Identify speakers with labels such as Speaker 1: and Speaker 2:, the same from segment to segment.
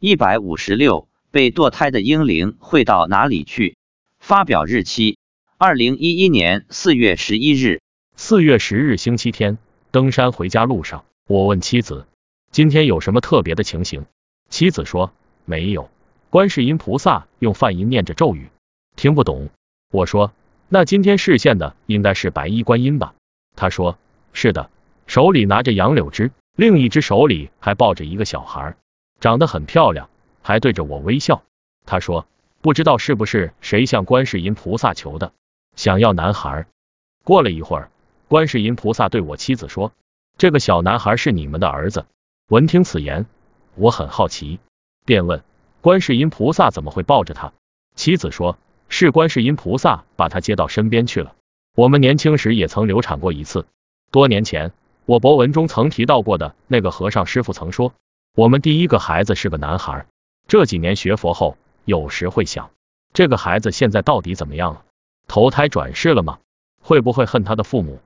Speaker 1: 一百五十六，被堕胎的婴灵会到哪里去？发表日期：二零一一年四月十一日。
Speaker 2: 四月十日星期天，登山回家路上，我问妻子：“今天有什么特别的情形？”妻子说：“没有。”观世音菩萨用梵音念着咒语，听不懂。我说：“那今天视线的应该是白衣观音吧？”他说：“是的，手里拿着杨柳枝，另一只手里还抱着一个小孩，长得很漂亮，还对着我微笑。”他说：“不知道是不是谁向观世音菩萨求的，想要男孩。”过了一会儿。观世音菩萨对我妻子说：“这个小男孩是你们的儿子。”闻听此言，我很好奇，便问观世音菩萨怎么会抱着他。妻子说：“是观世音菩萨把他接到身边去了。我们年轻时也曾流产过一次。多年前，我博文中曾提到过的那个和尚师傅曾说，我们第一个孩子是个男孩。这几年学佛后，有时会想，这个孩子现在到底怎么样了？投胎转世了吗？会不会恨他的父母？”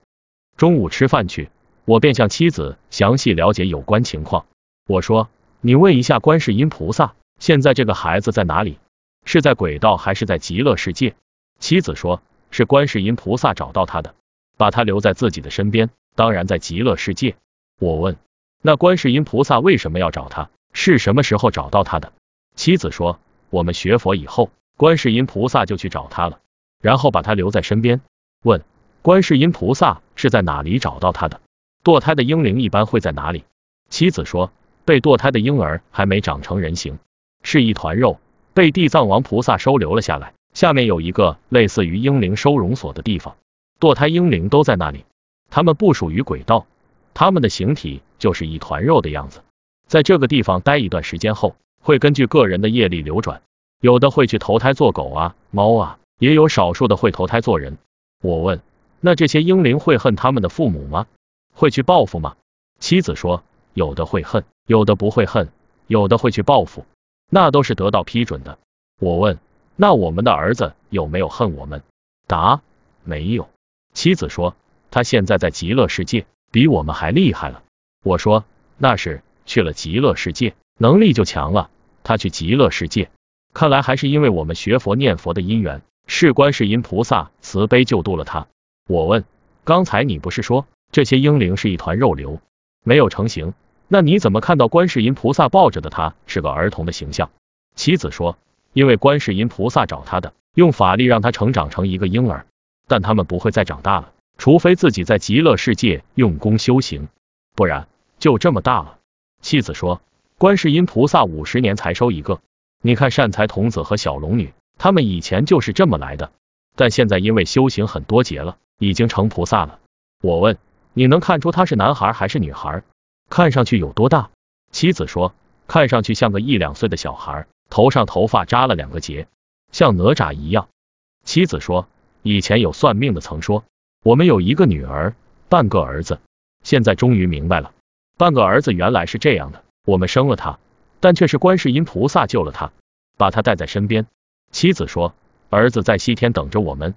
Speaker 2: 中午吃饭去，我便向妻子详细了解有关情况。我说：“你问一下观世音菩萨，现在这个孩子在哪里？是在轨道还是在极乐世界？”妻子说：“是观世音菩萨找到他的，把他留在自己的身边，当然在极乐世界。”我问：“那观世音菩萨为什么要找他？是什么时候找到他的？”妻子说：“我们学佛以后，观世音菩萨就去找他了，然后把他留在身边。”问。观世音菩萨是在哪里找到他的？堕胎的婴灵一般会在哪里？妻子说，被堕胎的婴儿还没长成人形，是一团肉，被地藏王菩萨收留了下来，下面有一个类似于婴灵收容所的地方，堕胎婴灵都在那里。他们不属于轨道，他们的形体就是一团肉的样子，在这个地方待一段时间后，会根据个人的业力流转，有的会去投胎做狗啊、猫啊，也有少数的会投胎做人。我问。那这些婴灵会恨他们的父母吗？会去报复吗？妻子说，有的会恨，有的不会恨，有的会去报复，那都是得到批准的。我问，那我们的儿子有没有恨我们？答，没有。妻子说，他现在在极乐世界，比我们还厉害了。我说，那是去了极乐世界，能力就强了。他去极乐世界，看来还是因为我们学佛念佛的因缘，是观世音菩萨慈悲救度了他。我问，刚才你不是说这些婴灵是一团肉瘤，没有成形？那你怎么看到观世音菩萨抱着的他是个儿童的形象？妻子说，因为观世音菩萨找他的，用法力让他成长成一个婴儿，但他们不会再长大了，除非自己在极乐世界用功修行，不然就这么大了。妻子说，观世音菩萨五十年才收一个，你看善财童子和小龙女，他们以前就是这么来的，但现在因为修行很多劫了。已经成菩萨了。我问，你能看出他是男孩还是女孩？看上去有多大？妻子说，看上去像个一两岁的小孩，头上头发扎了两个结，像哪吒一样。妻子说，以前有算命的曾说，我们有一个女儿，半个儿子。现在终于明白了，半个儿子原来是这样的。我们生了他，但却是观世音菩萨救了他，把他带在身边。妻子说，儿子在西天等着我们。